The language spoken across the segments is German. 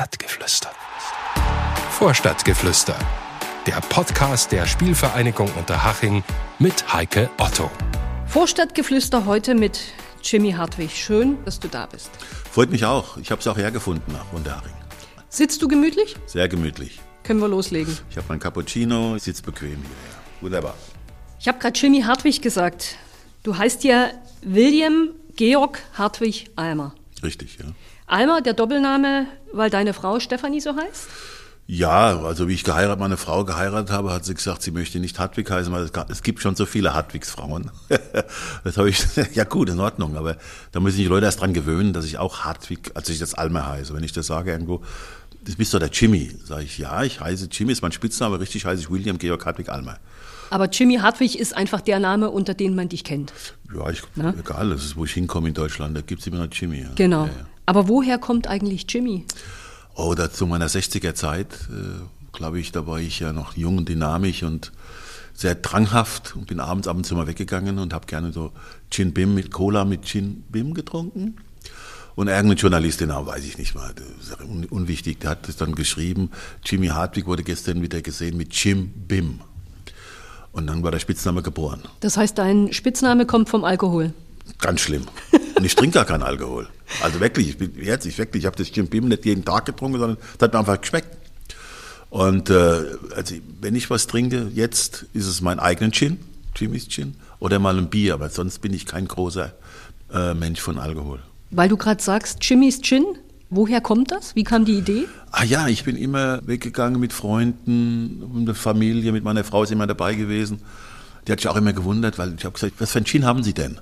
Vorstadtgeflüster. Vorstadtgeflüster. Der Podcast der Spielvereinigung Unterhaching mit Heike Otto. Vorstadtgeflüster heute mit Jimmy Hartwig. Schön, dass du da bist. Freut mich auch. Ich habe es auch hergefunden nach Unterhaching. Sitzt du gemütlich? Sehr gemütlich. Können wir loslegen. Ich habe mein Cappuccino, ich sitze bequem hier. Wunderbar. Ich habe gerade Jimmy Hartwig gesagt. Du heißt ja William Georg Hartwig Almer. Richtig, ja. Almer, der Doppelname, weil deine Frau Stefanie so heißt? Ja, also wie ich geheiratet, meine Frau geheiratet habe, hat sie gesagt, sie möchte nicht Hartwig heißen, weil es gibt schon so viele Hartwigsfrauen. das habe ich, ja gut, in Ordnung, aber da müssen sich Leute erst dran gewöhnen, dass ich auch Hartwig, als ich das Almer heiße. Wenn ich das sage irgendwo, das bist doch der Jimmy. Sage ich, ja, ich heiße Jimmy, ist mein Spitzname, richtig heiße ich William Georg Hartwig Almer. Aber Jimmy Hartwig ist einfach der Name, unter dem man dich kennt. Ja, ich, egal, das ist, wo ich hinkomme in Deutschland, da gibt es immer noch Jimmy. Ja. Genau. Ja, ja. Aber woher kommt eigentlich Jimmy? Oh, da zu meiner 60er Zeit, äh, glaube ich, da war ich ja noch jung und dynamisch und sehr dranghaft und bin abends ab und zu mal weggegangen und habe gerne so Gin Bim mit Cola mit Gin Bim getrunken. Und irgendein Journalist, den Namen weiß ich nicht mal, das ist un unwichtig, der hat es dann geschrieben, Jimmy Hartwig wurde gestern wieder gesehen mit Jim Bim. Und dann war der Spitzname geboren. Das heißt, dein Spitzname kommt vom Alkohol? Ganz schlimm. Und ich trinke gar keinen Alkohol. Also wirklich, ich bin jetzt, ich wirklich, ich habe das Gin Bim nicht jeden Tag getrunken, sondern es hat mir einfach geschmeckt. Und äh, also wenn ich was trinke, jetzt ist es mein eigenen Gin, Jimmys Gin, oder mal ein Bier, aber sonst bin ich kein großer äh, Mensch von Alkohol. Weil du gerade sagst, Jimmys Gin, woher kommt das? Wie kam die Idee? Ah ja, ich bin immer weggegangen mit Freunden, mit der Familie, mit meiner Frau ist immer dabei gewesen. Die hat sich auch immer gewundert, weil ich habe gesagt, was für ein Gin haben Sie denn?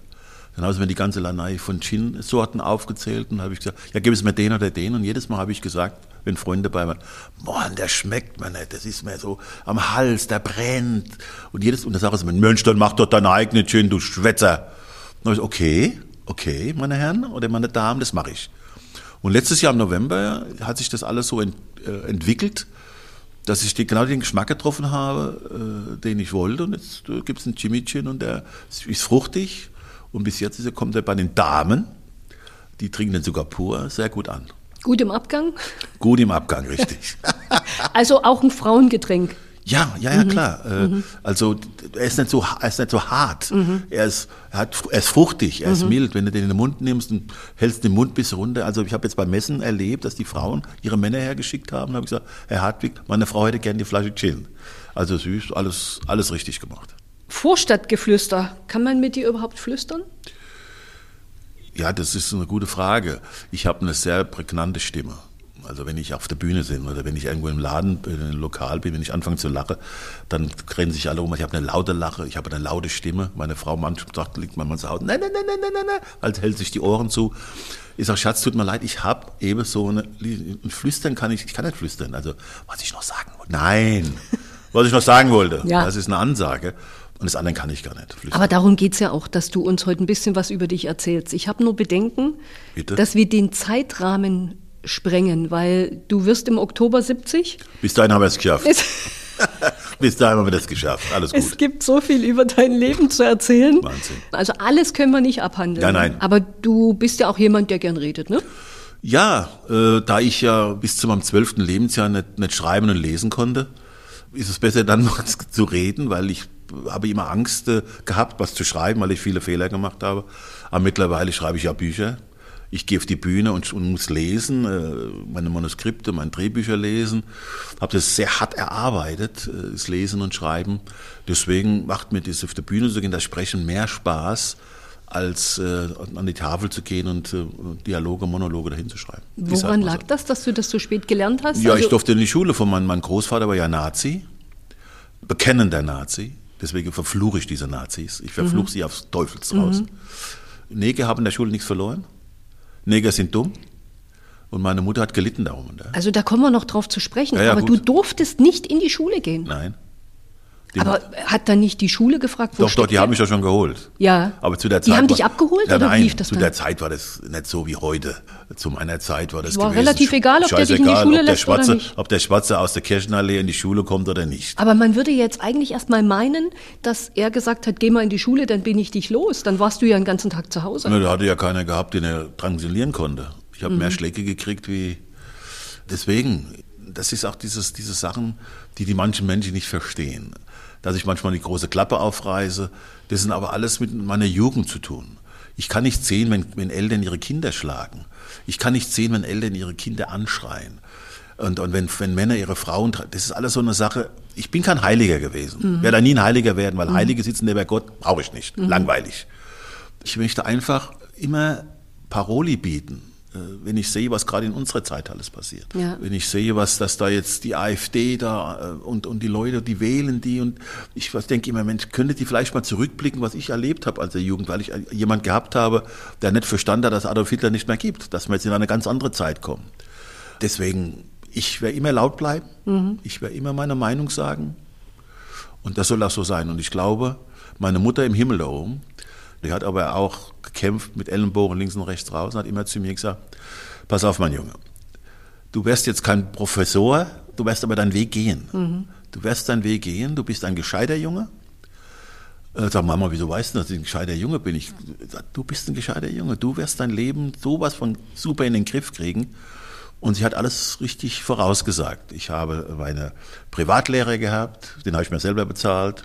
Dann haben sie mir die ganze Lanei von Gin-Sorten aufgezählt und habe ich gesagt, ja, gib es mir den oder den. Und jedes Mal habe ich gesagt, wenn Freunde dabei waren, boah, der schmeckt mir nicht, das ist mir so am Hals, der brennt. Und jedes, und da sage ich mir, Mensch, dann mach doch deine eigene Gin, du Schwätzer. Und ich okay, okay, meine Herren oder meine Damen, das mache ich. Und letztes Jahr im November hat sich das alles so ent, äh, entwickelt, dass ich die, genau den Geschmack getroffen habe, äh, den ich wollte. Und jetzt äh, gibt es einen Jimmy Gin und der ist fruchtig. Und bis jetzt ist, kommt er bei den Damen, die trinken den sogar pur, sehr gut an. Gut im Abgang? Gut im Abgang, richtig. also auch ein Frauengetränk. Ja, ja, ja, mhm. klar. Mhm. Also er ist nicht so, er ist nicht so hart. Mhm. Er, ist, er, hat, er ist fruchtig, er ist mhm. mild. Wenn du den in den Mund nimmst und hältst den Mund bis runter. Also ich habe jetzt beim Messen erlebt, dass die Frauen ihre Männer hergeschickt haben. Da habe ich gesagt, Herr Hartwig, meine Frau hätte gerne die Flasche Gin. Also süß, alles, alles richtig gemacht. Vorstadtgeflüster. Kann man mit dir überhaupt flüstern? Ja, das ist eine gute Frage. Ich habe eine sehr prägnante Stimme. Also wenn ich auf der Bühne bin oder wenn ich irgendwo im Laden, einem Lokal bin, wenn ich anfange zu lachen, dann rennen sich alle um. Ich habe eine laute Lache, ich habe eine laute Stimme. Meine Frau manchmal sagt, liegt manchmal zu Hause, nein, nein, nein, nein, nein, nein, nein, also hält sich die Ohren zu. Ich sage, Schatz, tut mir leid, ich habe eben so eine, ein Flüstern kann ich, ich kann nicht flüstern. Also, was ich noch sagen wollte. Nein, was ich noch sagen wollte. Ja. Das ist eine Ansage. Und das andere kann ich gar nicht. Flüstern. Aber darum geht es ja auch, dass du uns heute ein bisschen was über dich erzählst. Ich habe nur Bedenken, Bitte? dass wir den Zeitrahmen sprengen, weil du wirst im Oktober 70. Bis dahin haben wir es geschafft. Bis dahin haben wir das geschafft. Alles gut. Es gibt so viel über dein Leben zu erzählen. Wahnsinn. Also alles können wir nicht abhandeln. Nein, nein. Aber du bist ja auch jemand, der gern redet, ne? Ja, äh, da ich ja bis zu meinem zwölften Lebensjahr nicht, nicht schreiben und lesen konnte, ist es besser dann noch zu reden, weil ich habe immer Angst äh, gehabt, was zu schreiben, weil ich viele Fehler gemacht habe. Aber mittlerweile schreibe ich ja Bücher. Ich gehe auf die Bühne und, und muss lesen, äh, meine Manuskripte, meine Drehbücher lesen. Habe das sehr hart erarbeitet, äh, das Lesen und Schreiben. Deswegen macht mir das auf der Bühne zu gehen, das Sprechen mehr Spaß, als äh, an die Tafel zu gehen und äh, Dialoge, Monologe dahin zu schreiben. Woran lag so. das, dass du das so spät gelernt hast? Ja, also ich durfte in die Schule von meinem mein Großvater war ja Nazi, bekennender Nazi. Deswegen verfluche ich diese Nazis. Ich verfluche mhm. sie aufs Teufels raus. Mhm. Neger haben in der Schule nichts verloren. Neger sind dumm. Und meine Mutter hat gelitten darum. Also da kommen wir noch drauf zu sprechen. Ja, ja, aber gut. du durftest nicht in die Schule gehen. Nein. Die aber hat dann nicht die Schule gefragt, wo Doch, doch, die haben mich ja schon geholt. Ja. Aber zu der Zeit. Die haben dich abgeholt ja, oder nein, lief das zu dann? der Zeit war das nicht so wie heute. Zu meiner Zeit war das war gewesen. relativ egal, ob der dich in die Schule lässt Schwarze, oder nicht. Ob der Schwarze aus der Kirchenallee in die Schule kommt oder nicht. Aber man würde jetzt eigentlich erst mal meinen, dass er gesagt hat, geh mal in die Schule, dann bin ich dich los. Dann warst du ja den ganzen Tag zu Hause. Ne, da hatte ja keiner gehabt, den er transilieren konnte. Ich habe mhm. mehr Schläge gekriegt wie Deswegen, das ist auch dieses, diese Sachen, die die manchen Menschen nicht verstehen. Dass ich manchmal die große Klappe aufreiße, das sind aber alles mit meiner Jugend zu tun. Ich kann nicht sehen, wenn, wenn Eltern ihre Kinder schlagen. Ich kann nicht sehen, wenn Eltern ihre Kinder anschreien. Und, und wenn, wenn Männer ihre Frauen, das ist alles so eine Sache. Ich bin kein Heiliger gewesen. Mhm. Werde nie ein Heiliger werden, weil mhm. Heilige sitzen neben Gott, brauche ich nicht. Mhm. Langweilig. Ich möchte einfach immer Paroli bieten. Äh, wenn ich sehe, was gerade in unserer Zeit alles passiert. Ja. Wenn ich sehe, was dass da jetzt die AfD da äh, und, und die Leute, die wählen die und ich denke immer, Mensch, könnte die vielleicht mal zurückblicken, was ich erlebt habe als der Jugend, weil ich jemand gehabt habe, der nicht verstanden hat, dass Adolf Hitler nicht mehr gibt, dass wir jetzt in eine ganz andere Zeit kommen. Deswegen, ich werde immer laut bleiben, mhm. ich werde immer meine Meinung sagen und das soll auch so sein. Und ich glaube, meine Mutter im Himmel da oben, die hat aber auch gekämpft mit Ellenbogen links und rechts raus und hat immer zu mir gesagt, pass auf, mein Junge, du wirst jetzt kein Professor, du wirst aber deinen Weg gehen. Mhm. Du wirst deinen Weg gehen, du bist ein gescheiter Junge. Ich sag, Mama, wieso weißt du, dass ich ein gescheiter Junge bin? Ich sag, du bist ein gescheiter Junge, du wirst dein Leben sowas von super in den Griff kriegen. Und sie hat alles richtig vorausgesagt. Ich habe meine Privatlehrer gehabt, den habe ich mir selber bezahlt.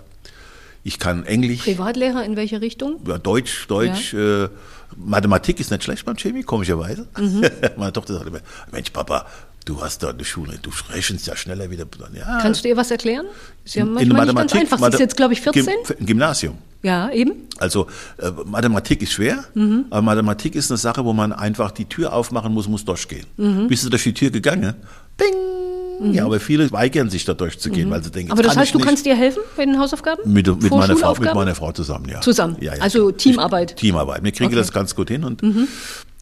Ich kann Englisch. Privatlehrer in welche Richtung? Ja, Deutsch, Deutsch. Ja. Äh, Mathematik ist nicht schlecht beim Chemie, komischerweise. Mhm. Meine Tochter sagt immer, Mensch, Papa, du hast da eine Schule, du rechnest ja schneller wieder. Ja. Kannst du ihr was erklären? Sie haben in, in Mathematik, nicht ganz einfach. Sie ist jetzt, glaube ich, 14. Im Gymnasium. Ja, eben. Also äh, Mathematik ist schwer, mhm. aber Mathematik ist eine Sache, wo man einfach die Tür aufmachen muss, muss durchgehen. Mhm. Bist du durch die Tür gegangen? Ding! Mhm. Ja, aber viele weigern sich da durchzugehen, mhm. weil sie denken, Aber das heißt, du kannst dir helfen bei den Hausaufgaben? Mit, mit, meiner Frau, mit meiner Frau zusammen, ja. Zusammen? Ja, ja. Also Teamarbeit? Ich, Teamarbeit. Wir kriegen okay. das ganz gut hin und mhm.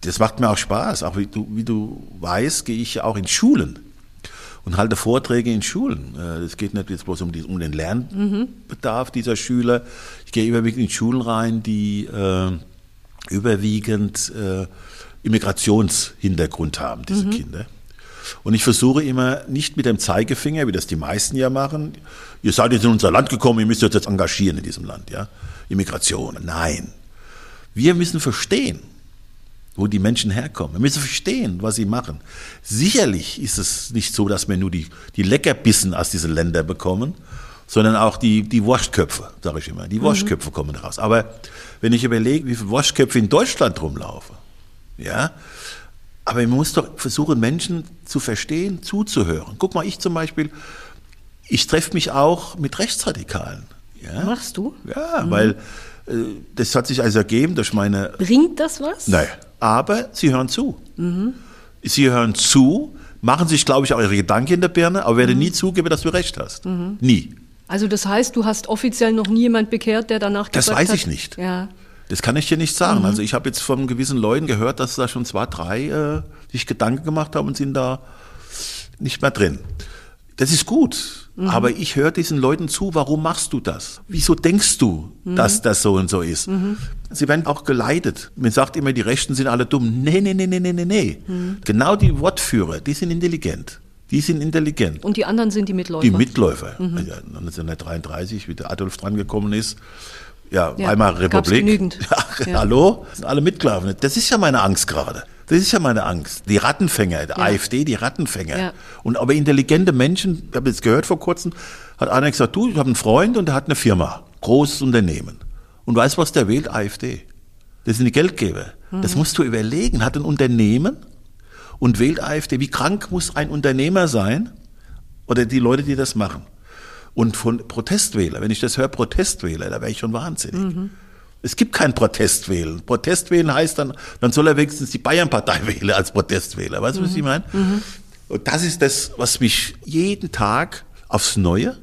das macht mir auch Spaß. Auch wie du, wie du weißt, gehe ich auch in Schulen und halte Vorträge in Schulen. Äh, es geht nicht jetzt bloß um, die, um den Lernbedarf mhm. dieser Schüler. Ich gehe überwiegend in Schulen rein, die äh, überwiegend äh, Immigrationshintergrund haben, diese mhm. Kinder. Und ich versuche immer nicht mit dem Zeigefinger, wie das die meisten ja machen, ihr seid jetzt in unser Land gekommen, ihr müsst euch jetzt engagieren in diesem Land, ja. Immigration. Nein. Wir müssen verstehen, wo die Menschen herkommen. Wir müssen verstehen, was sie machen. Sicherlich ist es nicht so, dass wir nur die, die Leckerbissen aus diesen Ländern bekommen, sondern auch die, die Wurstköpfe, sage ich immer. Die mhm. Wurstköpfe kommen raus. Aber wenn ich überlege, wie viele Wurstköpfe in Deutschland rumlaufen, ja, aber man muss doch versuchen, Menschen zu verstehen, zuzuhören. Guck mal, ich zum Beispiel, ich treffe mich auch mit Rechtsradikalen. Ja? Machst du? Ja, mhm. weil äh, das hat sich also ergeben durch meine. Bringt das was? Nein, aber sie hören zu. Mhm. Sie hören zu, machen sich, glaube ich, auch ihre Gedanken in der Birne, aber werden mhm. nie zugeben, dass du recht hast. Mhm. Nie. Also das heißt, du hast offiziell noch nie jemand bekehrt, der danach gesagt hat... Das weiß ich nicht. Ja. Das kann ich dir nicht sagen. Mhm. Also ich habe jetzt von gewissen Leuten gehört, dass da schon zwei, drei äh, sich Gedanken gemacht haben und sind da nicht mehr drin. Das ist gut. Mhm. Aber ich höre diesen Leuten zu, warum machst du das? Wieso denkst du, mhm. dass das so und so ist? Mhm. Sie werden auch geleitet. Man sagt immer, die Rechten sind alle dumm. Nee, nee, nee, nee, nee, nee. Mhm. Genau die Wortführer, die sind intelligent. Die sind intelligent. Und die anderen sind die Mitläufer? Die Mitläufer. Mhm. Also 1933, wie der Adolf drangekommen ist, ja, ja Weimarer Republik. Genügend. Ja, ja. Hallo? Das sind alle Mitklaven. Das ist ja meine Angst gerade. Das ist ja meine Angst. Die Rattenfänger, der ja. AfD, die Rattenfänger. Ja. Und aber intelligente Menschen, ich habe jetzt gehört vor kurzem, hat einer gesagt, du, ich habe einen Freund und der hat eine Firma, großes Unternehmen. Und weißt was der wählt? AfD. Das sind die Geldgeber. Mhm. Das musst du überlegen. Hat ein Unternehmen und wählt AfD. Wie krank muss ein Unternehmer sein? Oder die Leute, die das machen? Und von Protestwähler, wenn ich das höre, Protestwähler, da wäre ich schon wahnsinnig. Mhm. Es gibt kein Protestwählen. Protestwählen heißt dann, dann soll er wenigstens die Bayernpartei wählen als Protestwähler. Weißt du, mhm. was ich meine? Mhm. Und das ist das, was mich jeden Tag aufs Neue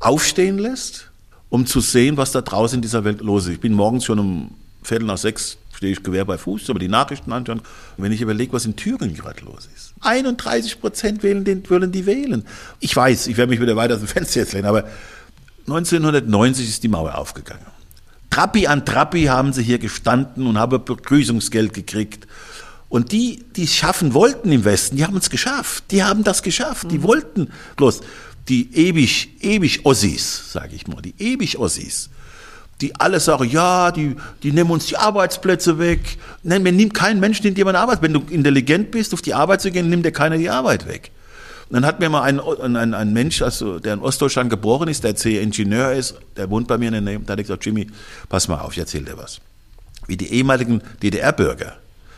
aufstehen lässt, um zu sehen, was da draußen in dieser Welt los ist. Ich bin morgens schon um Viertel nach sechs stehe ich Gewehr bei Fuß, aber die Nachrichten anschauen. Und wenn ich überlege, was in Thüringen gerade los ist. 31 Prozent wählen den, wollen die wählen. Ich weiß, ich werde mich wieder weiter aus dem Fenster jetzt lehnen, aber 1990 ist die Mauer aufgegangen. Trappi an Trappi haben sie hier gestanden und haben Begrüßungsgeld gekriegt. Und die, die es schaffen wollten im Westen, die haben es geschafft. Die haben das geschafft. Mhm. Die wollten bloß die ewig, ewig Ossis, sage ich mal, die ewig Ossis, die alle sagen, ja, die, die nehmen uns die Arbeitsplätze weg. Nein, man nimmt kein Mensch nimmt jemand Arbeit. Wenn du intelligent bist, auf die Arbeit zu gehen, nimmt dir keiner die Arbeit weg. Und dann hat mir mal ein, ein, ein Mensch, also, der in Ostdeutschland geboren ist, der C-Ingenieur ist, der wohnt bei mir in der Nähe, da hat gesagt, Jimmy, pass mal auf, ich erzähl dir was. Wie die ehemaligen DDR-Bürger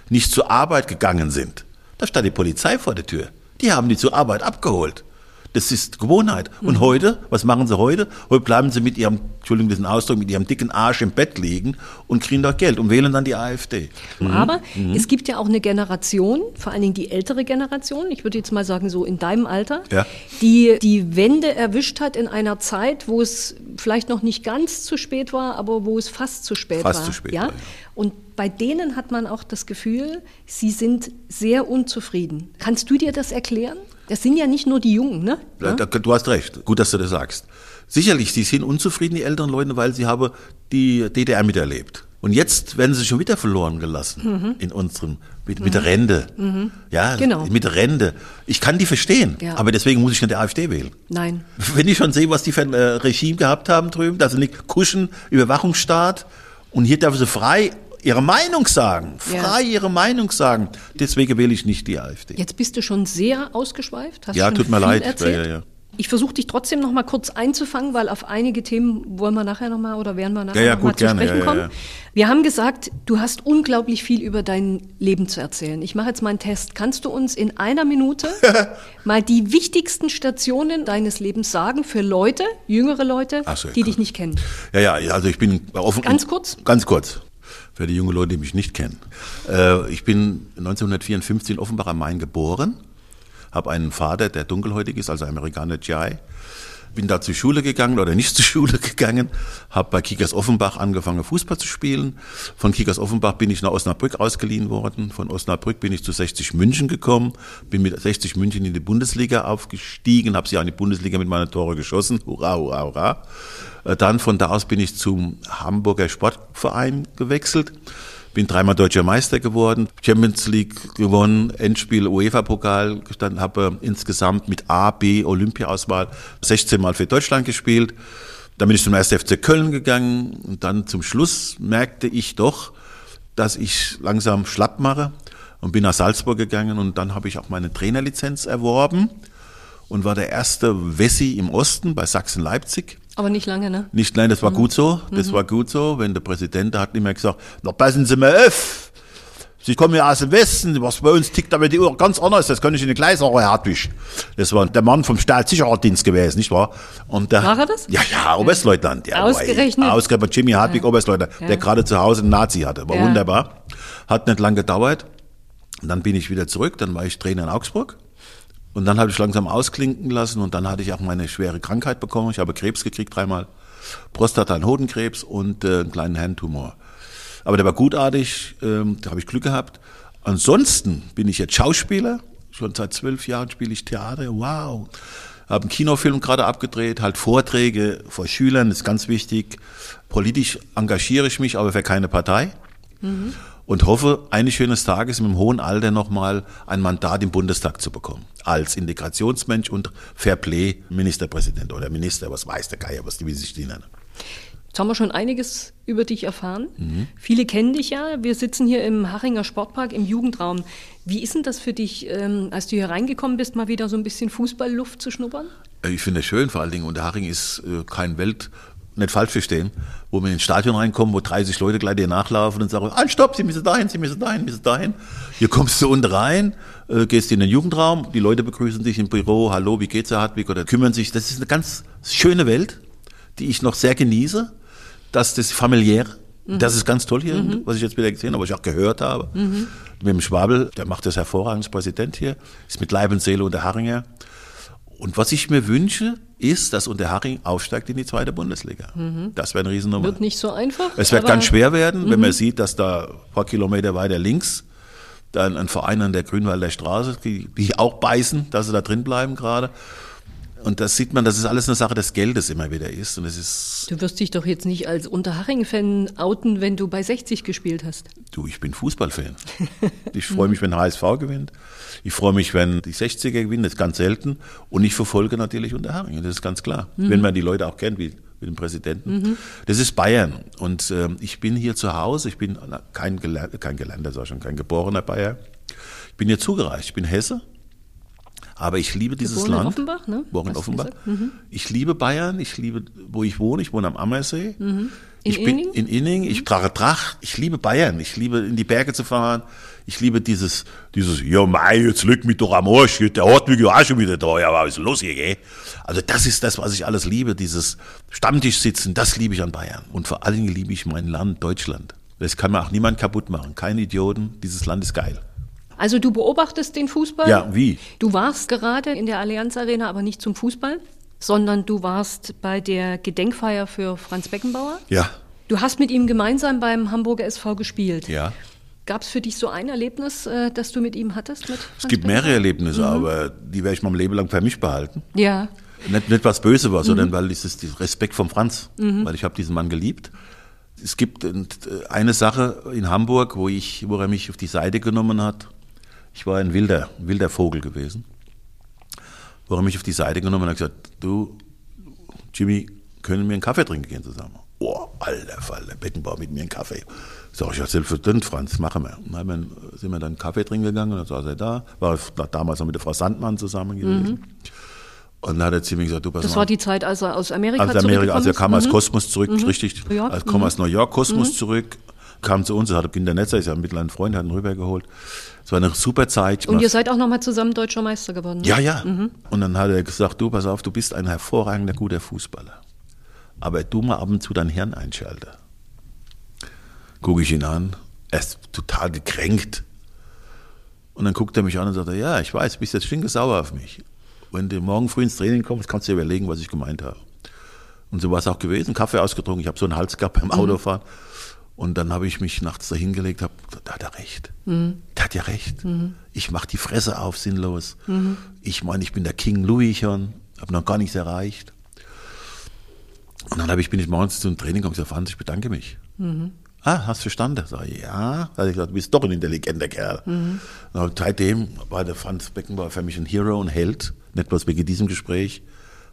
nicht zur Arbeit gegangen sind, da stand die Polizei vor der Tür. Die haben die zur Arbeit abgeholt. Das ist Gewohnheit. Und mhm. heute, was machen sie heute? Heute bleiben sie mit ihrem, Entschuldigung, diesen Ausdruck, mit ihrem dicken Arsch im Bett liegen und kriegen doch Geld und wählen dann die AfD. Mhm. Aber mhm. es gibt ja auch eine Generation, vor allen Dingen die ältere Generation, ich würde jetzt mal sagen so in deinem Alter, ja. die die Wende erwischt hat in einer Zeit, wo es vielleicht noch nicht ganz zu spät war, aber wo es fast zu spät fast war. Zu spät ja? War, ja. Und bei denen hat man auch das Gefühl, sie sind sehr unzufrieden. Kannst du dir das erklären? Das sind ja nicht nur die Jungen, ne? Ja, du hast recht. Gut, dass du das sagst. Sicherlich, sie sind unzufrieden, die älteren Leute, weil sie haben die DDR miterlebt. Und jetzt werden sie schon wieder verloren gelassen mhm. in unserem mit, mit der Rente. Mhm. Ja, genau. mit der Rente. Ich kann die verstehen, ja. aber deswegen muss ich nicht der AfD wählen. Nein. Wenn ich schon sehe, was die für ein äh, Regime gehabt haben drüben, dass sie nicht kuschen, Überwachungsstaat und hier darf sie frei ihre Meinung sagen, frei ja. ihre Meinung sagen. Deswegen wähle ich nicht die AfD. Jetzt bist du schon sehr ausgeschweift. Hast ja, tut mir leid. Ja, ja, ich versuche dich trotzdem noch mal kurz einzufangen, weil auf einige Themen wollen wir nachher noch mal oder werden wir nachher ja, ja, noch mal zu gerne, sprechen kommen. Wir haben gesagt, du hast unglaublich viel über dein Leben zu erzählen. Ich mache jetzt mal einen Test. Kannst du uns in einer Minute mal die wichtigsten Stationen deines Lebens sagen für Leute, jüngere Leute, so, die dich nicht kennen? Ja, ja, also ich bin offen. Ganz kurz? Ganz kurz für die jungen Leute, die mich nicht kennen. Äh, ich bin 1954 in Offenbach am Main geboren, habe einen Vater, der dunkelhäutig ist, also Amerikaner GI. Bin da zur Schule gegangen oder nicht zur Schule gegangen, habe bei Kickers Offenbach angefangen Fußball zu spielen. Von Kickers Offenbach bin ich nach Osnabrück ausgeliehen worden. Von Osnabrück bin ich zu 60 München gekommen, bin mit 60 München in die Bundesliga aufgestiegen, habe sie in die Bundesliga mit meinen Tore geschossen. Hurra, hurra, hurra. Äh, dann von da aus bin ich zum Hamburger Sportverein gewechselt. Bin dreimal deutscher Meister geworden, Champions League gewonnen, Endspiel UEFA-Pokal gestanden, habe äh, insgesamt mit A, B Olympiaauswahl 16 Mal für Deutschland gespielt. Dann bin ich zum 1. FC Köln gegangen und dann zum Schluss merkte ich doch, dass ich langsam schlapp mache und bin nach Salzburg gegangen und dann habe ich auch meine Trainerlizenz erworben und war der erste Wessi im Osten bei Sachsen-Leipzig. Aber nicht lange, ne? Nicht, nein, das war mhm. gut so. Das mhm. war gut so. Wenn der Präsident hat immer gesagt, na passen Sie mal auf. Sie kommen ja aus dem Westen, was bei uns tickt aber die Uhr ganz anders, das kann ich Ihnen gleich sagen, Herr Hartwig. Das war der Mann vom Staatssicherheitsdienst gewesen, nicht wahr? Und der, war er das? Ja, ja, Oberstleutnant. Ja, Ausgerechnet. Ja, ausgerechnet Jimmy Hartwig, ja. Oberstleutnant, ja. der gerade zu Hause einen Nazi hatte. War ja. wunderbar. Hat nicht lange gedauert. Und dann bin ich wieder zurück, dann war ich Trainer in Augsburg. Und dann habe ich langsam ausklinken lassen und dann hatte ich auch meine schwere Krankheit bekommen. Ich habe Krebs gekriegt dreimal, Prostata- und Hodenkrebs und äh, einen kleinen Hirntumor. Aber der war gutartig, ähm, da habe ich Glück gehabt. Ansonsten bin ich jetzt Schauspieler. Schon seit zwölf Jahren spiele ich Theater. Wow. Habe einen Kinofilm gerade abgedreht, halt Vorträge vor Schülern, ist ganz wichtig. Politisch engagiere ich mich, aber für keine Partei. Mhm und hoffe, eines schönes Tages im hohen Alter nochmal ein Mandat im Bundestag zu bekommen. Als Integrationsmensch und Fairplay-Ministerpräsident oder Minister, was weiß der Geier, was die, wie sich die nennen. Jetzt haben wir schon einiges über dich erfahren. Mhm. Viele kennen dich ja. Wir sitzen hier im Hachinger Sportpark im Jugendraum. Wie ist denn das für dich, ähm, als du hier reingekommen bist, mal wieder so ein bisschen Fußballluft zu schnuppern? Ich finde es schön, vor allen Dingen. Und der Haching ist äh, kein Welt, nicht falsch verstehen, wo wir ins Stadion reinkommen, wo 30 Leute gleich dir nachlaufen und sagen, ah, stopp, Sie müssen dahin, Sie müssen dahin, Sie müssen dahin. Hier kommst du unten rein, äh, gehst in den Jugendraum, die Leute begrüßen dich im Büro, hallo, wie geht's, Herr Hartwig, oder kümmern sich. Das ist eine ganz schöne Welt, die ich noch sehr genieße, dass das familiär, mhm. das ist ganz toll hier, mhm. was ich jetzt wieder gesehen habe, was ich auch gehört habe. Mhm. Mit dem Schwabel, der macht das hervorragend Präsident hier, ist mit Leib und Seele unter Haringer. Und was ich mir wünsche, ist, dass Unterhaching aufsteigt in die zweite Bundesliga. Mhm. Das wäre eine Riesennummer. Wird nicht so einfach. Es wird ganz schwer werden, mhm. wenn man sieht, dass da ein paar Kilometer weiter links dann ein Verein an der Grünwalder Straße, die, die auch beißen, dass sie da drin bleiben gerade. Und das sieht man, dass es alles eine Sache des Geldes immer wieder ist. Und es ist du wirst dich doch jetzt nicht als Unterhaching-Fan outen, wenn du bei 60 gespielt hast. Du, ich bin Fußballfan. ich freue mich, wenn HSV gewinnt. Ich freue mich, wenn die 60er gewinnen, das ist ganz selten. Und ich verfolge natürlich Unterhaching, das ist ganz klar. Mhm. Wenn man die Leute auch kennt, wie mit dem Präsidenten. Das ist Bayern. Und ähm, ich bin hier zu Hause. Ich bin kein, Geler kein Gelernter, sag ich schon, kein geborener Bayer. Ich bin hier zugereist. Ich bin Hesse. Aber ich liebe dieses Geboren in Land. Offenbach, ne? Geboren in Offenbach. Mhm. Ich liebe Bayern. Ich liebe, wo ich wohne. Ich wohne am Ammersee. In ich bin Inning? in Inning. Ich trage Tracht. Ich liebe Bayern. Ich liebe in die Berge zu fahren. Ich liebe dieses, dieses, ja, mei, jetzt leg mich doch am Arsch. Der Hartwig ja auch schon wieder da. Ja, was ist los hier, gell? Also das ist das, was ich alles liebe. Dieses Stammtisch sitzen, das liebe ich an Bayern. Und vor allen Dingen liebe ich mein Land, Deutschland. Das kann mir auch niemand kaputt machen. Keine Idioten. Dieses Land ist geil. Also du beobachtest den Fußball? Ja, wie? Du warst gerade in der Allianz Arena, aber nicht zum Fußball, sondern du warst bei der Gedenkfeier für Franz Beckenbauer. Ja, Du hast mit ihm gemeinsam beim Hamburger SV gespielt. ja. Gab es für dich so ein Erlebnis, äh, das du mit ihm hattest? Mit Es gibt mehrere Erlebnisse, aber die werde ich mein Leben lang für mich behalten. Ja. Nicht, nicht was böse war, sondern weil es ist Respekt vom Franz, weil ich habe diesen Mann geliebt. Es gibt äh, eine Sache in Hamburg, wo ich, wo er mich auf die Seite genommen hat. Ich war ein wilder, wilder Vogel gewesen. Er mich auf die Seite genommen und hat gesagt, du, Jimmy, können wir einen Kaffee trinken gehen zusammen? Oh, alter Fall, der Beckenbauer mit mir einen Kaffee. Sag ich, ja, selbstverständlich, Franz, machen wir. Und dann sind wir dann einen Kaffee trinken gegangen und dann saß er da. War damals noch mit der Frau Sandmann zusammen gewesen. Und dann hat er mir gesagt, du, pass Das mal war die Zeit, als er aus Amerika aus Amerika, also er kam aus zurückgekommen Kosmos zurück, richtig. New York, Also kam aus New York Kosmos zurück, kam zu uns, er hatte Kinder Netzer, ist ja mittlerweile ein Freund, hat ihn rübergeholt. Es war eine super Zeit. Und ihr seid auch nochmal zusammen deutscher Meister geworden. ne? ja, ja. Und dann hat er gesagt, du, pass auf, du bist ein hervorragender, guter Fußballer. Aber du mal ab und zu dein Hirn einschalten. Gucke ich ihn an, er ist total gekränkt. Und dann guckt er mich an und sagt, ja, ich weiß, du bist jetzt stinkesauer auf mich. Wenn du morgen früh ins Training kommst, kannst du dir überlegen, was ich gemeint habe. Und so war es auch gewesen, Kaffee ausgetrunken, ich habe so einen Hals gehabt beim Autofahren. Und dann habe ich mich nachts da hingelegt, hab, da hat er recht. Der hat ja recht. Ich mache die Fresse auf, sinnlos. Ich meine, ich bin der King Louis schon, habe noch gar nichts erreicht. Und dann habe ich, bin ich morgens zum Training gekommen und gesagt, Franz, ich bedanke mich. Ah, hast du verstanden? Sag ich, ja. Da habe ich gesagt, du bist doch ein intelligenter Kerl. Und seitdem war der Franz Beckenbauer für mich ein Hero und Held. Nicht bloß wegen diesem Gespräch,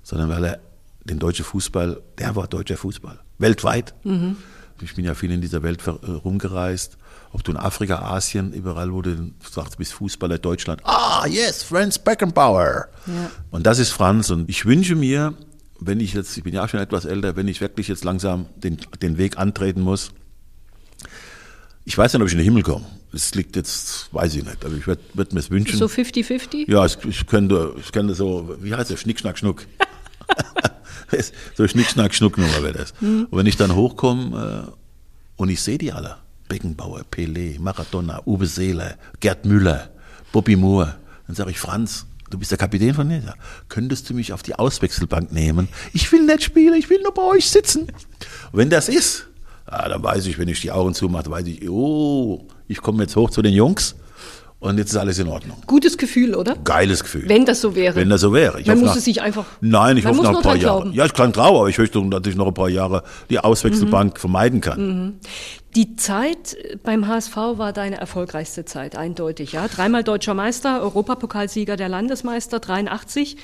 sondern weil er den deutschen Fußball, der war deutscher Fußball. Weltweit. Ich bin ja viel in dieser Welt äh, rumgereist. Ob du in Afrika, Asien, überall, wo du sagst, du bist Fußballer, Deutschland. Ah, yes, Franz Beckenbauer. Ja. Und das ist Franz. Und ich wünsche mir, wenn ich jetzt, ich bin ja auch schon etwas älter, wenn ich wirklich jetzt langsam den, den Weg antreten muss, ich weiß nicht, ob ich in den Himmel komme. Das liegt jetzt, weiß ich nicht, aber ich würde würd mir es wünschen. So 50-50? Ja, ich, ich könnte, ich könnte so, wie heißt der, Schnick, Schnack, Schnuck. so Schnick, Schnack, Schnuck Nummer wäre das. Und wenn ich dann hochkomme äh, und ich sehe die alle, Beckenbauer, Pelé, Maradona, Uwe Seeler, Gerd Müller, Bobby Moore, dann sage ich, Franz, du bist der Kapitän von mir, könntest du mich auf die Auswechselbank nehmen? Ich will nicht spielen, ich will nur bei euch sitzen. Und wenn das ist, ah, dann weiß ich, wenn ich die Augen zumache, weiß ich, oh, ich komme jetzt hoch zu den Jungs und jetzt ist alles in Ordnung. Gutes Gefühl, oder? Geiles Gefühl. Wenn das so wäre. Wenn das so wäre. Ich Man muss nach- es sich einfach. Nein, ich hoffe noch ein paar Jahre. Ja, ich kann trauern, aber ich möchte natürlich noch ein paar Jahre die Auswechselbank Mhm. vermeiden kann. Die Zeit beim HSV war deine erfolgreichste Zeit, eindeutig. Ja? Dreimal deutscher Meister, Europapokalsieger der Landesmeister, 83.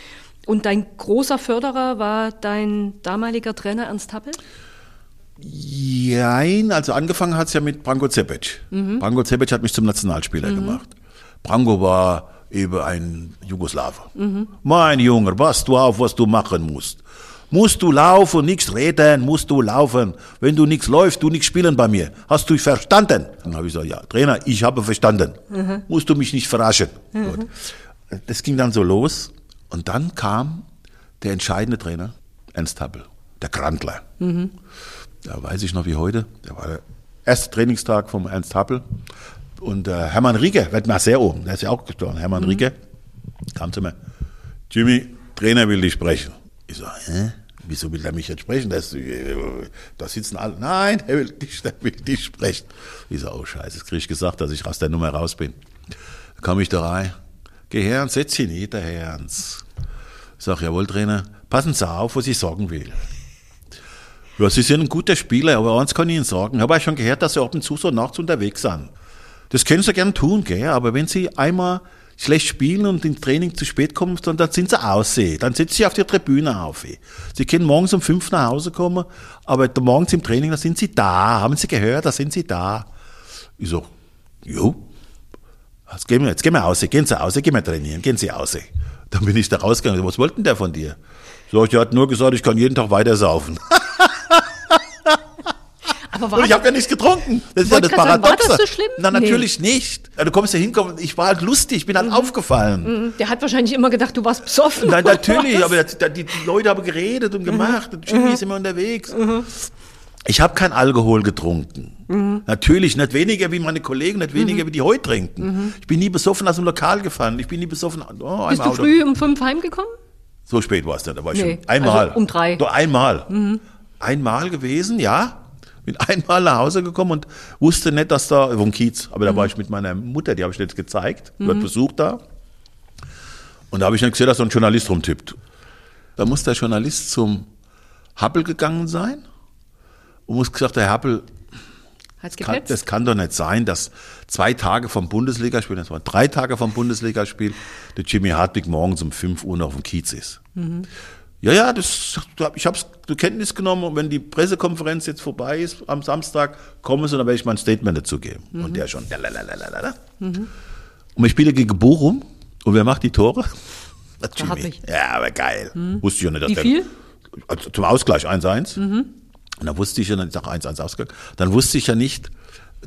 Und dein großer Förderer war dein damaliger Trainer Ernst Happel? Jein, also angefangen hat es ja mit Branko Cepic. Mhm. Branko Cepic hat mich zum Nationalspieler gemacht. Branko war eben ein Jugoslawe. Mhm. Mein Junge, pass du auf, was du machen musst. Musst du laufen, nichts reden, musst du laufen. Wenn du nichts läufst, du nichts spielen bei mir. Hast du verstanden? Dann habe ich gesagt, ja, Trainer, ich habe verstanden. Musst du mich nicht verraschen. Gut. Das ging dann so los. Und dann kam der entscheidende Trainer, Ernst Happel, der Krantler. Da weiß ich noch wie heute. Der war der erste Trainingstag vom Ernst Happel. Und äh, Hermann Rieger, wird mal sehr oben, der ist ja auch gestorben. Hermann Rieger kam zu mir. Jimmy, Trainer will dich sprechen. Ich so, hä? Wieso will er mich jetzt sprechen? Das, äh, da sitzen alle. Nein, er will dich, er will dich sprechen. Ich so, oh Scheiße, jetzt krieg ich gesagt, dass ich aus der Nummer raus bin. Da kam ich da rein. Geh her und setz dich nieder, Herr Ernst. Ich sag, jawohl, Trainer, passen Sie auf, was ich sagen will. Ja, Sie sind ein guter Spieler, aber eins kann ich Ihnen sagen. Ich habe auch schon gehört, dass Sie ab und zu so nachts unterwegs sind. Das können Sie gern tun, gell? aber wenn Sie einmal schlecht spielen und im Training zu spät kommen, sondern dann sind sie aus. Dann sitzen sie auf der Tribüne auf. Sie können morgens um fünf nach Hause kommen, aber morgens im Training, da sind sie da. Haben sie gehört, da sind sie da. Ich so, jo, jetzt gehen wir, jetzt gehen wir aus, gehen Sie aus, gehen wir trainieren, gehen Sie aus. Dann bin ich da rausgegangen. Was wollten der von dir? So, der hat nur gesagt, ich kann jeden Tag weiter saufen. Aber war Und ich habe ja nichts getrunken. Das ist ja das sagen, war Paradoxe. das so schlimm? Na, Nee. natürlich nicht. Ja, Du kommst ja hinkommen, ich war halt lustig, ich bin halt aufgefallen. Der hat wahrscheinlich immer gedacht, du warst besoffen. Nein, natürlich, was? aber die, die Leute haben geredet und gemacht und Jimmy ist immer unterwegs. Ich habe kein Alkohol getrunken. Natürlich, nicht weniger wie meine Kollegen, nicht weniger wie die heute trinken. Ich bin nie besoffen aus dem Lokal gefahren. Ich bin nie besoffen. Oh, Bist du Auto. früh um fünf heimgekommen? So spät war es dann, da war ich Nee, schon einmal. also um drei. Doch einmal. Einmal gewesen, ja. Bin einmal nach Hause gekommen und wusste nicht, dass da, vom Kiez, aber da war ich mit meiner Mutter, die habe ich jetzt gezeigt, die hat besucht da. Und da habe ich nicht gesehen, dass so ein Journalist rumtippt. Da muss der Journalist zum Happel gegangen sein und muss gesagt, der Happel, Hat's kann, das kann doch nicht sein, dass zwei Tage vom Bundesligaspiel, das waren drei Tage vom Bundesligaspiel, der Jimmy Hartwig morgens um 5 Uhr noch auf dem Kiez ist. Ja, ja, das, ich habe es zur Kenntnis genommen und wenn die Pressekonferenz jetzt vorbei ist am Samstag, kommen sie und dann werde ich mein Statement dazu geben. Und der schon. lalalala. Und wir spielen gegen Bochum und wer macht die Tore? Jimmy. Ja, aber geil. Wusste ich ja nicht, dass Wie der- viel? also zum Ausgleich 1-1. Und dann wusste ich ja, dann ist auch 1-1 Ausgang. Dann wusste ich ja nicht,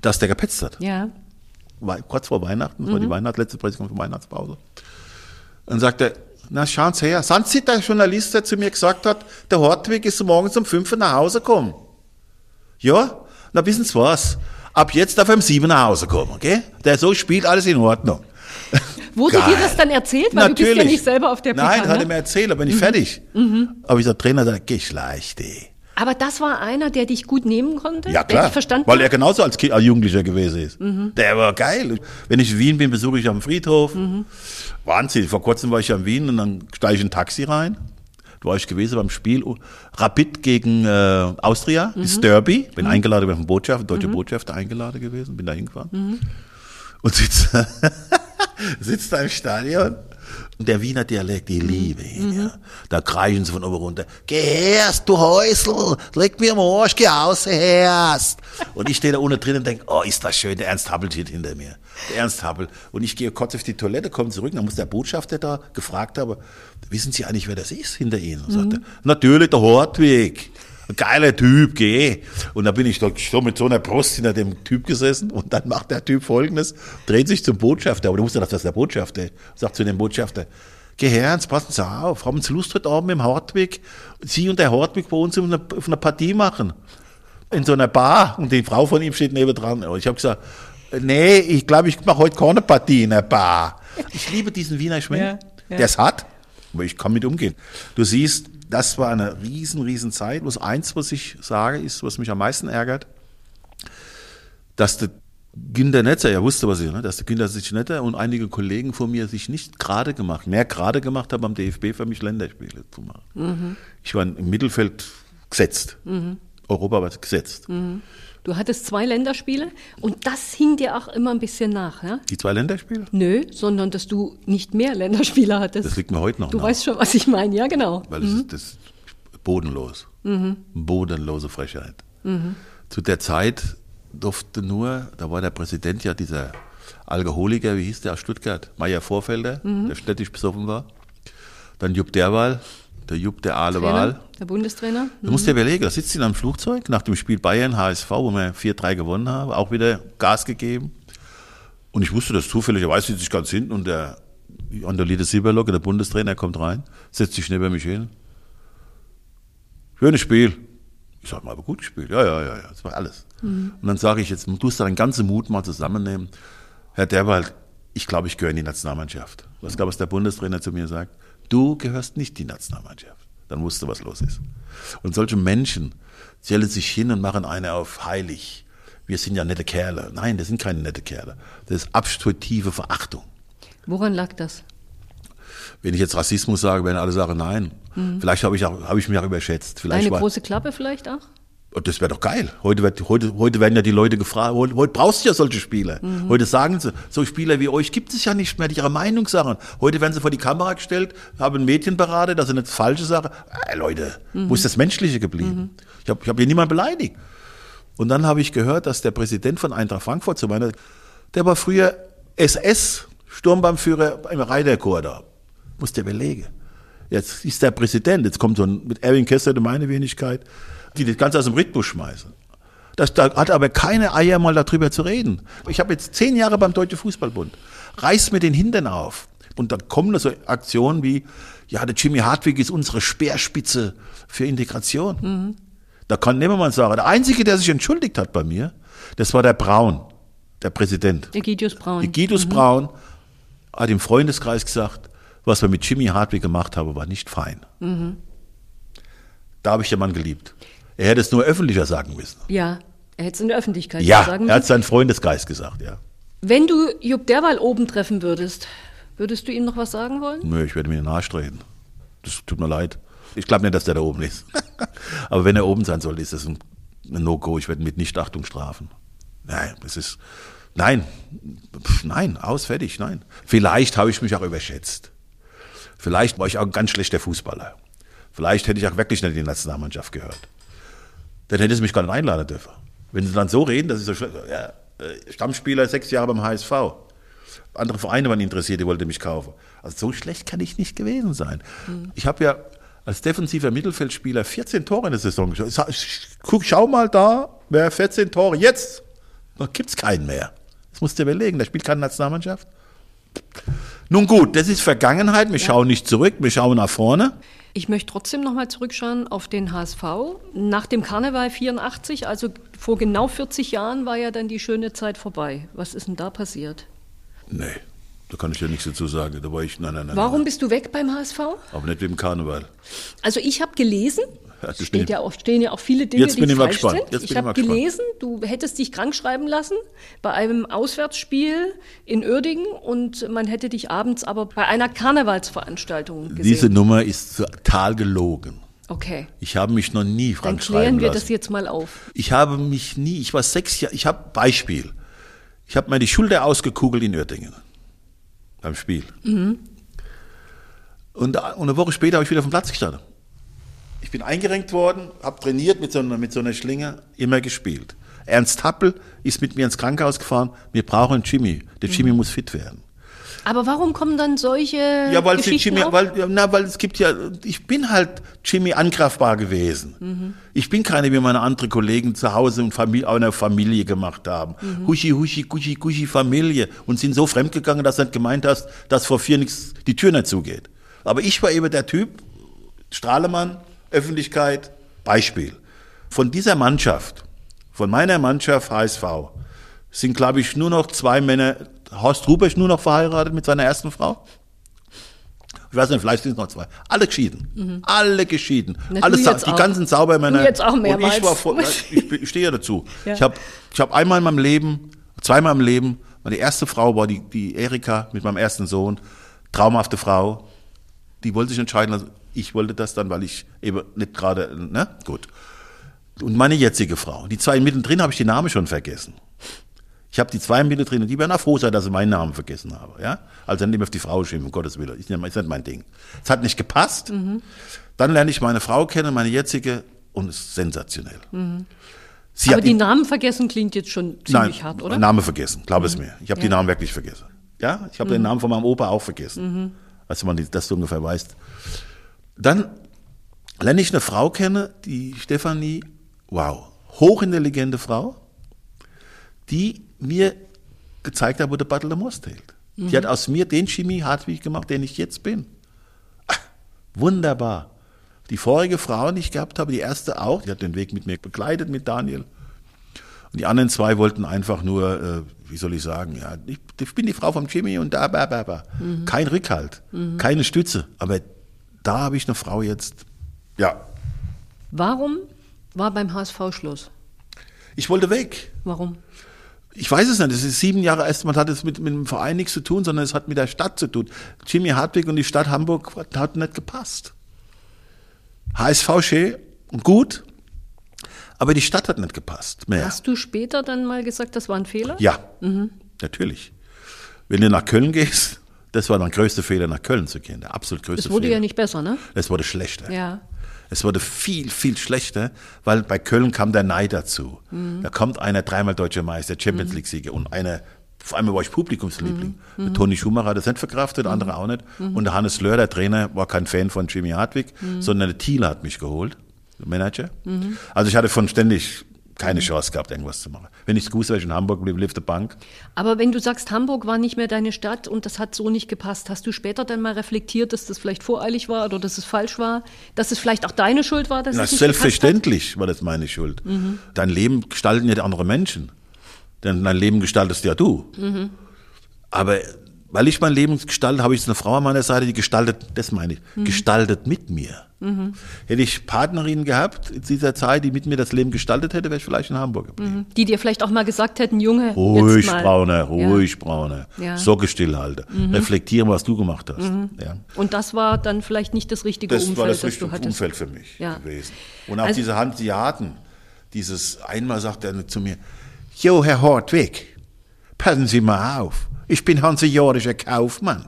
dass der gepetzt hat. Ja. War kurz vor Weihnachten, das war die Weihnachts-, letzte Pressekonferenz Weihnachtspause. Dann sagt er, na schauen Sie her, sind Sie der Journalist, der zu mir gesagt hat, der Hartwig ist morgens um 5 Uhr nach Hause gekommen? Ja, na wissen Sie was? Ab jetzt darf er um 7 Uhr nach Hause kommen, okay? Der so spielt, alles in Ordnung. Wurde Geil. dir das dann erzählt? Weil du bist ja nicht selber auf der Nein, Pika, hat er ne? mir erzählt, aber nicht fertig. Aber ich sag, Trainer, da geh schlecht, ey. Aber das war einer, der dich gut nehmen konnte? Ja, klar. weil er genauso als, kind, als Jugendlicher gewesen ist. Der war geil. Wenn ich in Wien bin, besuche ich am Friedhof. Wahnsinn. Vor kurzem war ich ja in Wien und dann steige ich in ein Taxi rein. Da war ich gewesen beim Spiel Rapid gegen äh, Austria, das Derby. Bin eingeladen, bin vom Botschafter, deutsche Botschafter eingeladen gewesen, bin da hingefahren. Und sitze, sitzt da im Stadion. Und der Wiener Dialekt, die liebe ihn, ja. Da kreischen sie von oben runter. Geh herst, du Häusl, leg mir am Arsch, geh raus, herst. Und ich stehe da unten drin und denke, oh, ist das schön, der Ernst Happel steht hinter mir. Der Ernst Happel. Und ich gehe kurz auf die Toilette, komme zurück, dann muss der Botschafter da gefragt haben, wissen Sie eigentlich, wer das ist hinter Ihnen? Und sagte, natürlich der Hartwig. Geiler Typ, geh. Und da bin ich doch so mit so einer Brust hinter dem Typ gesessen und dann macht der Typ folgendes, dreht sich zum Botschafter, aber du wusstest, dass das der Botschafter ist, sagt zu dem Botschafter, geh her, jetzt passen Sie auf, haben Sie Lust heute Abend im Hartwig, Sie und der Hartwig bei uns auf einer, auf einer Partie machen? In so einer Bar und die Frau von ihm steht nebendran. Und ich habe gesagt, nee, ich glaube, ich mache heute keine Partie in der Bar. Ich liebe diesen Wiener Schwenk, Ja, ja. der es hat, aber ich kann mit umgehen. Du siehst, das war eine riesen, riesen Zeit. Bloß eins, was ich sage, ist, was mich am meisten ärgert, dass der Günther Netzer, er wusste was ich, ne, dass der Günther sich Netzer und einige Kollegen von mir sich nicht gerade gemacht, mehr gerade gemacht haben am DFB für mich Länderspiele zu machen. Ich war im Mittelfeld gesetzt. Europa war gesetzt. Du hattest zwei Länderspiele und das hing dir auch immer ein bisschen nach, ja? Die zwei Länderspiele? Nö, sondern dass du nicht mehr Länderspiele hattest. Das liegt mir heute noch Du nach. weißt schon, was ich meine, ja genau. Weil das, ist, das ist bodenlos. Bodenlose Frechheit. Zu der Zeit durfte nur, da war der Präsident ja dieser Alkoholiker, wie hieß der aus Stuttgart? Meier Vorfelder, der städtisch besoffen war. Dann Jupp Derwal, der Jupp der Aale Wahl. Trainer, der Bundestrainer. Du musst dir überlegen, da sitzt sie in einem Flugzeug nach dem Spiel Bayern HSV, wo wir 4-3 gewonnen haben, auch wieder Gas gegeben. Und ich wusste das zufälligerweise, sitze ich ganz hinten und der Andolide Sieberlocke, der Bundestrainer, kommt rein, setzt sich neben mich hin. Schönes Spiel. Ich sag mal, aber gut gespielt. Ja, ja, ja, ja, das war alles. Und dann sage ich jetzt, du musst deinen ganzen Mut mal zusammennehmen. Herr Derwald, ich glaube, ich gehöre in die Nationalmannschaft. Was glaube was der Bundestrainer zu mir sagt? Du gehörst nicht in die Nationalmannschaft. Dann wusste, was los ist. Und solche Menschen stellen sich hin und machen eine auf heilig. Wir sind ja nette Kerle. Nein, das sind keine nette Kerle. Das ist abstruktive Verachtung. Woran lag das? Wenn ich jetzt Rassismus sage, werden alle sagen, nein. Vielleicht habe ich, auch- habe ich mich auch überschätzt. Vielleicht Deine war, große Klappe vielleicht auch? Und das wäre doch geil. Heute, wird, heute, heute werden ja die Leute gefragt, heute, heute brauchst du ja solche Spieler. Mhm. Heute sagen sie, so Spieler wie euch gibt es ja nicht mehr, die ihre Meinung sagen. Heute werden sie vor die Kamera gestellt, haben ein Mädchen beraten, das sind jetzt falsche Sachen. Äh, Leute, mhm. wo ist das Menschliche geblieben? Mhm. Ich habe ich hab hier niemand beleidigt. Und dann habe ich gehört, dass der Präsident von Eintracht Frankfurt zu meiner, der war früher SS, Sturmbannführer im Reiterchor da. Muss der belegen. Jetzt ist der Präsident, jetzt kommt so ein, mit Erwin Kessler, meine Wenigkeit, die das Ganze aus dem Rhythmus schmeißen. Das, da hat aber keine Eier mal darüber zu reden. Ich habe jetzt zehn Jahre beim Deutschen Fußballbund. Reiß mir den Hintern auf. Und dann kommen so Aktionen wie, ja, der Jimmy Hartwig ist unsere Speerspitze für Integration. Mhm. Da kann niemand sagen. Der Einzige, der sich entschuldigt hat bei mir, das war der Braun, der Präsident. Egidius Braun. Egidius mhm. Braun hat im Freundeskreis gesagt, was wir mit Jimmy Hartwig gemacht haben, war nicht fein. Mhm. Da habe ich den Mann geliebt. Er hätte es nur öffentlicher sagen müssen. Ja, er hätte es in der Öffentlichkeit ja, sagen müssen. Ja, er hat seinen Freundesgeist gesagt, ja. Wenn du Jupp Derwal oben treffen würdest, würdest du ihm noch was sagen wollen? Nö, ich werde mir nachstreben. Das tut mir leid. Ich glaube nicht, dass der da oben ist. Aber wenn er oben sein soll, ist das ein, No-Go. Ich werde mit Nichtachtung strafen. Nein, es ist, nein, nein, aus, fertig, nein. Vielleicht habe ich mich auch überschätzt. Vielleicht war ich auch ein ganz schlechter Fußballer. Vielleicht hätte ich auch wirklich nicht in die Nationalmannschaft gehört dann hätte sie mich gar nicht einladen dürfen. Wenn sie dann so reden, dass ich so, ja, äh, Stammspieler sechs Jahre beim HSV. Andere Vereine waren interessiert, die wollten mich kaufen. Also so schlecht kann ich nicht gewesen sein. Mhm. Ich habe ja als defensiver Mittelfeldspieler 14 Tore in der Saison geschossen. Guck, schau mal da, wer 14 Tore jetzt? Da gibt es keinen mehr. Das musst du dir überlegen, der spielt keine Nationalmannschaft. Nun gut, das ist Vergangenheit. Wir ja. schauen nicht zurück, wir schauen nach vorne. Ich möchte trotzdem nochmal zurückschauen auf den HSV. Nach dem Karneval 84, also vor genau 40 Jahren, war ja dann die schöne Zeit vorbei. Was ist denn da passiert? Nee, da kann ich ja nichts dazu sagen. Da war ich, nein, nein, nein. Warum nein. bist du weg beim HSV? Aber nicht wegen Karneval. Also ich habe gelesen, es steht ja auch, stehen ja auch viele Dinge, Jetzt bin die ich falsch gespannt. sind. Jetzt ich habe gelesen, du hättest dich krank schreiben lassen bei einem Auswärtsspiel in Uerdingen und man hätte dich abends aber bei einer Karnevalsveranstaltung gesehen. Diese Nummer ist total gelogen. Okay. Ich habe mich noch nie krank Dann schreiben klären wir lassen. das jetzt mal auf. Ich habe mich nie, ich war sechs Jahre, ich habe Beispiel. Ich habe mir die Schulter ausgekugelt in Uerdingen beim Spiel. Mhm. Und, und eine Woche später habe ich wieder vom Platz gestanden. Ich bin eingerenkt worden, habe trainiert mit so, einer, mit so einer Schlinge, immer gespielt. Ernst Happel ist mit mir ins Krankenhaus gefahren. Wir brauchen Jimmy. Der Jimmy Mhm. muss fit werden. Aber warum kommen dann solche Ja, weil, Geschichten Jimmy, auf? weil, na, weil es gibt ja, ich bin halt Jimmy angreifbar gewesen. Mhm. Ich bin keine, wie meine anderen Kollegen zu Hause und Familie, auch eine Familie gemacht haben. Mhm. Huschi, huschi, guschi, guschi, Familie. Und sind so fremdgegangen, dass du nicht gemeint hast, dass vor vier nichts, die Tür nicht zugeht. Aber ich war eben der Typ, Strahlemann, Öffentlichkeit, Beispiel. Von dieser Mannschaft, von meiner Mannschaft HSV, sind, glaube ich, nur noch zwei Männer. Horst Rubesch nur noch verheiratet mit seiner ersten Frau? Ich weiß nicht, vielleicht sind es noch zwei. Alle geschieden. Alle geschieden. Na, Alle sa- jetzt die auch. ganzen Saubermänner. Du jetzt auch Und mehrmals. ich war vor, ich, ich stehe ja dazu. Ja. Ich habe ich hab einmal in meinem Leben, zweimal im Leben, meine erste Frau war die, die Erika mit meinem ersten Sohn. Traumhafte Frau. Die wollte sich entscheiden. Ich wollte das dann, weil ich eben nicht gerade, ne? Gut. Und meine jetzige Frau. Die zwei mittendrin habe ich den Namen schon vergessen. Ich habe die zwei mittendrin und die werden auch froh sein, dass sie meinen Namen vergessen habe. Ja? Also dann nehmen wir auf die Frau schimpfen, um Gottes Willen. Ist nicht, ist nicht mein Ding. Es hat nicht gepasst. Dann lerne ich meine Frau kennen, meine jetzige, und es ist sensationell. Sie Aber die ihn- Namen vergessen klingt jetzt schon ziemlich Nein, hart, oder? Name vergessen, glaub es mir. Ich habe die Ja. Namen wirklich vergessen. Ja, ich habe den Namen von meinem Opa auch vergessen. Als man die- das so ungefähr weiß. Dann lerne ich eine Frau kennen, die Stefanie, wow, hochintelligente Frau, die mir gezeigt hat, wo der Battle der Most hält. Die hat aus mir den Chemie Hartwig gemacht, den ich jetzt bin. Ah, Wunderbar. Die vorige Frau, die ich gehabt habe, die erste auch, die hat den Weg mit mir begleitet, mit Daniel. Und die anderen zwei wollten einfach nur, äh, wie soll ich sagen, ja, ich, ich bin die Frau vom Jimmy und da, ba, ba, ba. Kein Rückhalt, keine Stütze. Aber da habe ich eine Frau jetzt, ja, Warum war beim HSV Schluss? ich wollte weg. Warum? Ich weiß es nicht, es ist sieben Jahre erst, man hat es mit, mit dem Verein nichts zu tun, sondern es hat mit der Stadt zu tun. Jimmy Hartwig und die Stadt Hamburg hat nicht gepasst. HSV schön und gut, Aber die Stadt hat nicht gepasst mehr. Hast du später dann mal gesagt, das war ein Fehler? Ja, natürlich. Wenn du nach Köln gehst, das war der größte Fehler, nach Köln zu gehen. Der absolut größte Es wurde Fehler. ja nicht besser, ne? Es wurde schlechter. Ja. Es wurde viel, viel schlechter, weil bei Köln kam der Neid dazu. Mhm. Da kommt einer dreimal deutscher Meister, Champions League-Sieger und einer, vor allem war ich Publikumsliebling. Mhm. Der Toni Schumacher hat das nicht verkraftet, der andere auch nicht. Und der Hannes Löhr, der Trainer, war kein Fan von Jimmy Hartwig, Mhm. sondern der Thiele hat mich geholt, der Manager. Also ich hatte von ständig keine Chance gehabt, irgendwas zu machen. Wenn ich es gewusst wäre, ich in Hamburg blieb, lief der Bank. Aber wenn du sagst, Hamburg war nicht mehr deine Stadt und das hat so nicht gepasst, hast du später dann mal reflektiert, dass das vielleicht voreilig war oder dass es falsch war, dass es vielleicht auch deine Schuld war, dass Na, es nicht selbstverständlich war das meine Schuld. Dein Leben gestalten ja andere Menschen. Denn dein Leben gestaltest ja du. Aber weil ich mein Leben gestalte, habe ich jetzt eine Frau an meiner Seite, die gestaltet, das meine ich, gestaltet mit mir. Hätte ich Partnerinnen gehabt in dieser Zeit, die mit mir das Leben gestaltet hätte, wäre ich vielleicht in Hamburg geblieben. hat? Die dir vielleicht auch mal gesagt hätten, Junge, Ruhig. Brauner, ruhig, Brauner. Ja. Socke stillhalten. Reflektieren, was du gemacht hast. Ja. Und das war dann vielleicht nicht das richtige Das Umfeld, war das das, richtige du hattest. Umfeld für mich Ja. gewesen. Und auch Also- diese Hanseaten, dieses einmal sagt er zu mir, Jo, Herr Hartwig, passen Sie mal auf, ich bin hanseatischer Kaufmann.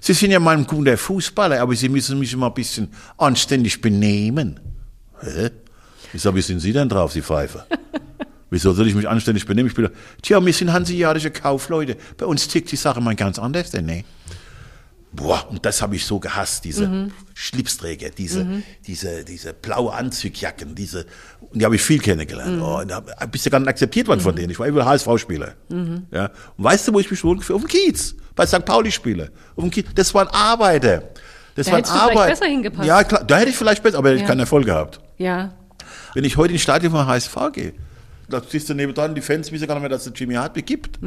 Sie sind ja mal ein guter Fußballer, aber Sie müssen mich mal ein bisschen anständig benehmen. Hä? Ich sag, wie sind Sie denn drauf, Sie Pfeife? Wieso soll ich mich anständig benehmen? Ich bin, tja, wir sind hanseatische Kaufleute. Bei uns tickt die Sache mal ganz anders, denn nee. Boah, und das habe ich so gehasst, diese Schlipsträger, diese, diese, diese blaue Anzugjacken, diese, und die habe ich viel kennengelernt. Oh, und da bist du gar nicht akzeptiert worden von denen. Ich war immer HSV-Spieler. Ja. Und weißt du, wo ich mich wohl gefühlt Auf dem Kiez, bei St. Pauli-Spieler. Auf dem Kiez. Das waren Arbeiter. Das Da waren vielleicht Arbeiter. besser hingepasst. Ja, klar, da hätte ich vielleicht besser, aber hätte ich Ja. keinen Erfolg gehabt. Ja. Wenn ich heute ins Stadion von HSV gehe, da siehst du nebenan, die Fans wissen gar nicht mehr, dass es Jimmy Hartwig gibt.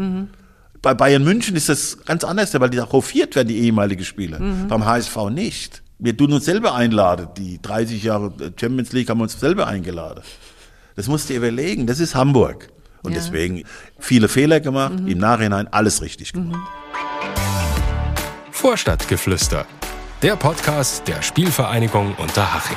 Bei Bayern München ist das ganz anders, weil die da hofiert werden, die ehemaligen Spieler. Beim HSV nicht. Wir tun uns selber einladen. Die 30 Jahre Champions League haben wir uns selber eingeladen. Das musst du dir überlegen. Das ist Hamburg. Und Ja. deswegen viele Fehler gemacht, im Nachhinein alles richtig gemacht. Vorstadtgeflüster. Der Podcast der Spielvereinigung Unterhaching.